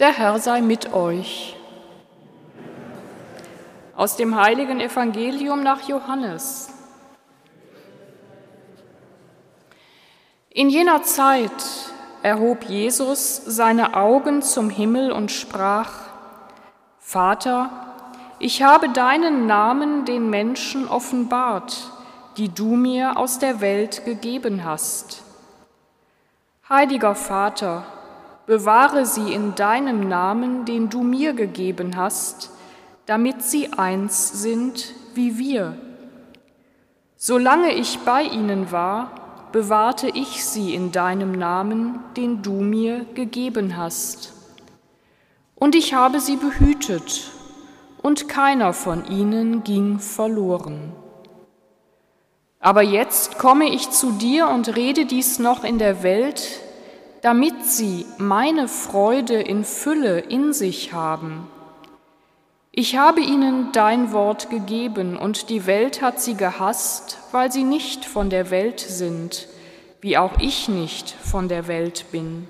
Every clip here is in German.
Der Herr sei mit euch. Aus dem heiligen Evangelium nach Johannes. In jener Zeit erhob Jesus seine Augen zum Himmel und sprach, Vater, ich habe deinen Namen den Menschen offenbart, die du mir aus der Welt gegeben hast. Heiliger Vater, bewahre sie in deinem Namen, den du mir gegeben hast, damit sie eins sind wie wir. Solange ich bei ihnen war, bewahrte ich sie in deinem Namen, den du mir gegeben hast. Und ich habe sie behütet, und keiner von ihnen ging verloren. Aber jetzt komme ich zu dir und rede dies noch in der Welt, damit sie meine Freude in Fülle in sich haben. Ich habe ihnen dein Wort gegeben, und die Welt hat sie gehasst, weil sie nicht von der Welt sind, wie auch ich nicht von der Welt bin.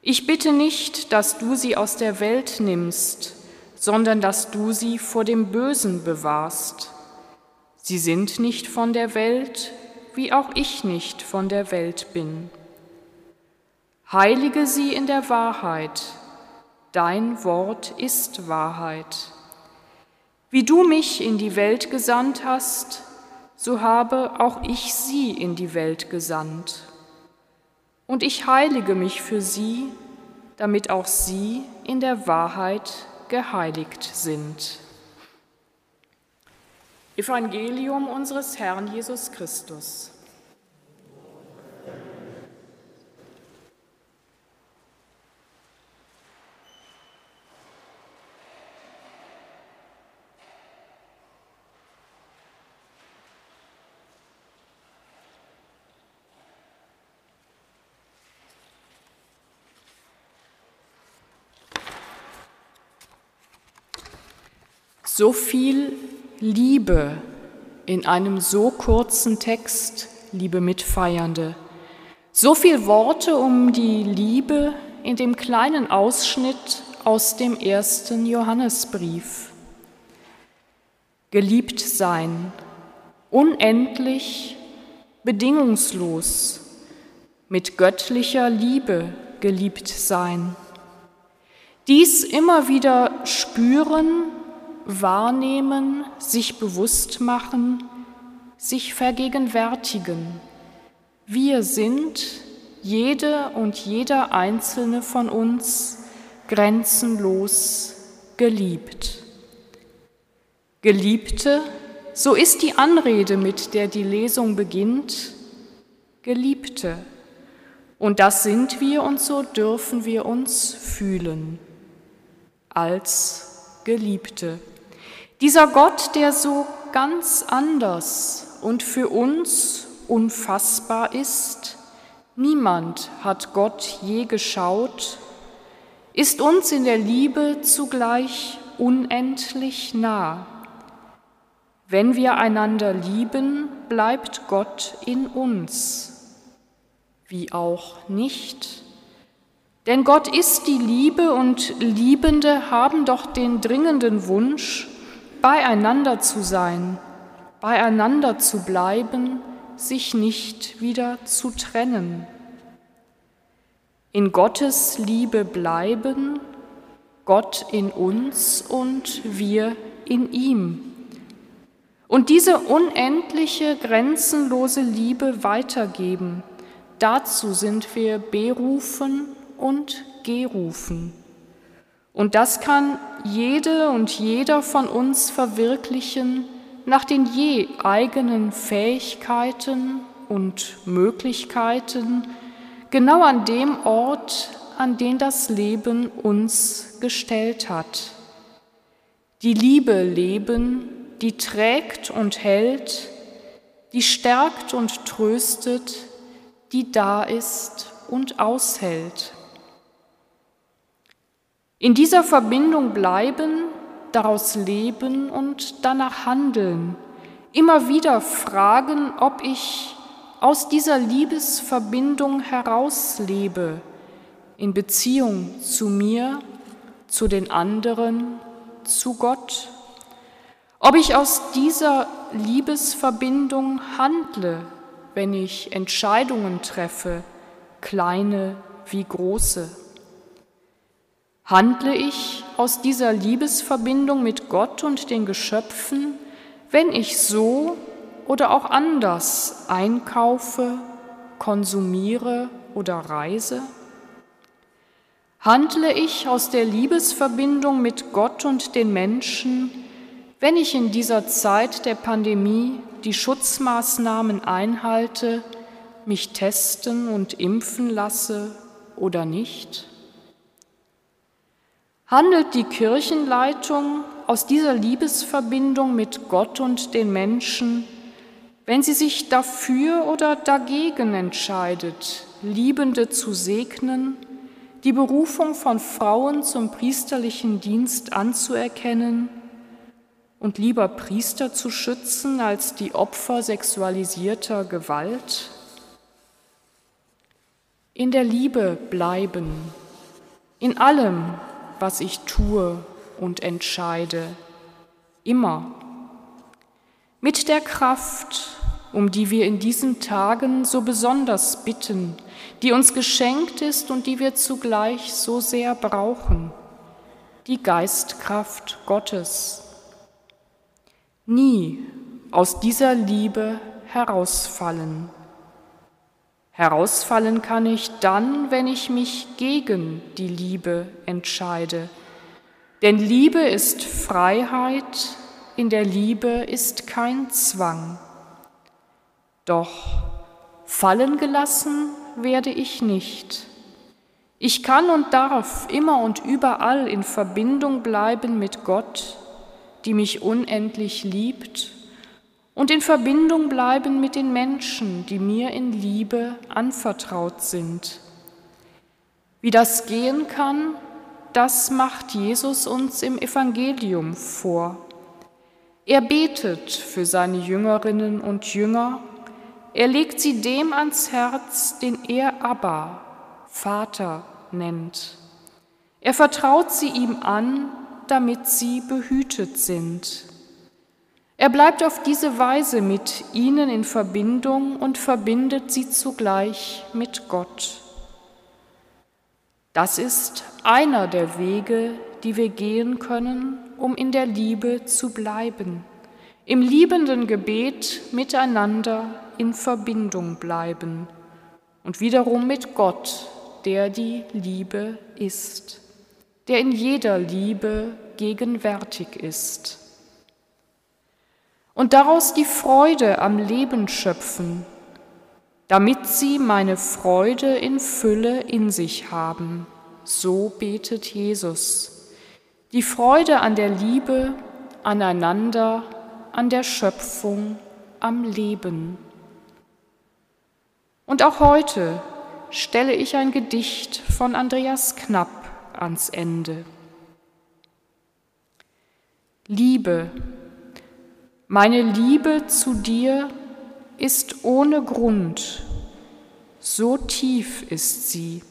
Ich bitte nicht, dass du sie aus der Welt nimmst, sondern dass du sie vor dem Bösen bewahrst. Sie sind nicht von der Welt, wie auch ich nicht von der Welt bin. Heilige sie in der Wahrheit, dein Wort ist Wahrheit. Wie du mich in die Welt gesandt hast, so habe auch ich sie in die Welt gesandt. Und ich heilige mich für sie, damit auch sie in der Wahrheit geheiligt sind. Evangelium unseres Herrn Jesus Christus. So viel Liebe in einem so kurzen Text, liebe Mitfeiernde. So viel Worte um die Liebe in dem kleinen Ausschnitt aus dem ersten Johannesbrief. Geliebt sein, unendlich, bedingungslos, mit göttlicher Liebe geliebt sein. Dies immer wieder spüren wahrnehmen, sich bewusst machen, sich vergegenwärtigen. Wir sind, jede und jeder einzelne von uns, grenzenlos geliebt. Geliebte, so ist die Anrede, mit der die Lesung beginnt, Geliebte. Und das sind wir und so dürfen wir uns fühlen als Geliebte. Dieser Gott, der so ganz anders und für uns unfassbar ist, niemand hat Gott je geschaut, ist uns in der Liebe zugleich unendlich nah. Wenn wir einander lieben, bleibt Gott in uns, wie auch nicht. Denn Gott ist die Liebe und Liebende haben doch den dringenden Wunsch, beieinander zu sein, beieinander zu bleiben, sich nicht wieder zu trennen. In Gottes Liebe bleiben, Gott in uns und wir in ihm. Und diese unendliche, grenzenlose Liebe weitergeben, dazu sind wir berufen und gerufen. Und das kann jede und jeder von uns verwirklichen nach den je eigenen Fähigkeiten und Möglichkeiten, genau an dem Ort, an den das Leben uns gestellt hat. Die Liebe leben, die trägt und hält, die stärkt und tröstet, die da ist und aushält. In dieser Verbindung bleiben, daraus leben und danach handeln. Immer wieder fragen, ob ich aus dieser Liebesverbindung herauslebe, in Beziehung zu mir, zu den anderen, zu Gott? Ob ich aus dieser Liebesverbindung handle, wenn ich Entscheidungen treffe, kleine wie große? Handle ich aus dieser Liebesverbindung mit Gott und den Geschöpfen, wenn ich so oder auch anders einkaufe, konsumiere oder reise? Handle ich aus der Liebesverbindung mit Gott und den Menschen, wenn ich in dieser Zeit der Pandemie die Schutzmaßnahmen einhalte, mich testen und impfen lasse oder nicht? Handelt die Kirchenleitung aus dieser Liebesverbindung mit Gott und den Menschen, wenn sie sich dafür oder dagegen entscheidet, Liebende zu segnen, die Berufung von Frauen zum priesterlichen Dienst anzuerkennen und lieber Priester zu schützen als die Opfer sexualisierter Gewalt? In der Liebe bleiben, in allem, was ich tue und entscheide, immer. Mit der Kraft, um die wir in diesen Tagen so besonders bitten, die uns geschenkt ist und die wir zugleich so sehr brauchen, die Geistkraft Gottes. Nie aus dieser Liebe herausfallen. Herausfallen kann ich dann, wenn ich mich gegen die Liebe entscheide. Denn Liebe ist Freiheit, in der Liebe ist kein Zwang. Doch fallen gelassen werde ich nicht. Ich kann und darf immer und überall in Verbindung bleiben mit Gott, die mich unendlich liebt und in Verbindung bleiben mit den Menschen, die mir in Liebe anvertraut sind. Wie das gehen kann, das macht Jesus uns im Evangelium vor. Er betet für seine Jüngerinnen und Jünger, er legt sie dem ans Herz, den er Abba, Vater, nennt. Er vertraut sie ihm an, damit sie behütet sind. Er bleibt auf diese Weise mit ihnen in Verbindung und verbindet sie zugleich mit Gott. Das ist einer der Wege, die wir gehen können, um in der Liebe zu bleiben, im liebenden Gebet miteinander in Verbindung bleiben und wiederum mit Gott, der die Liebe ist, der in jeder Liebe gegenwärtig ist und daraus die Freude am Leben schöpfen, damit sie meine Freude in Fülle in sich haben. So betet Jesus. Die Freude an der Liebe, aneinander, an der Schöpfung, am Leben. Und auch heute stelle ich ein Gedicht von Andreas Knapp ans Ende. Liebe, meine Liebe zu dir ist ohne Grund, so tief ist sie.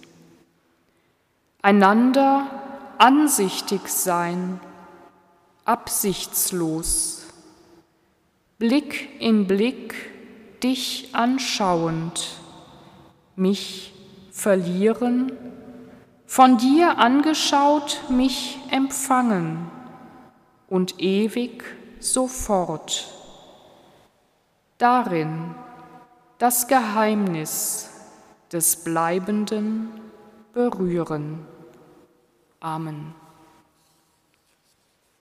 Einander ansichtig sein, absichtslos, Blick in Blick dich anschauend, mich verlieren, von dir angeschaut mich empfangen und ewig sofort. Darin das Geheimnis des Bleibenden berühren. Amen.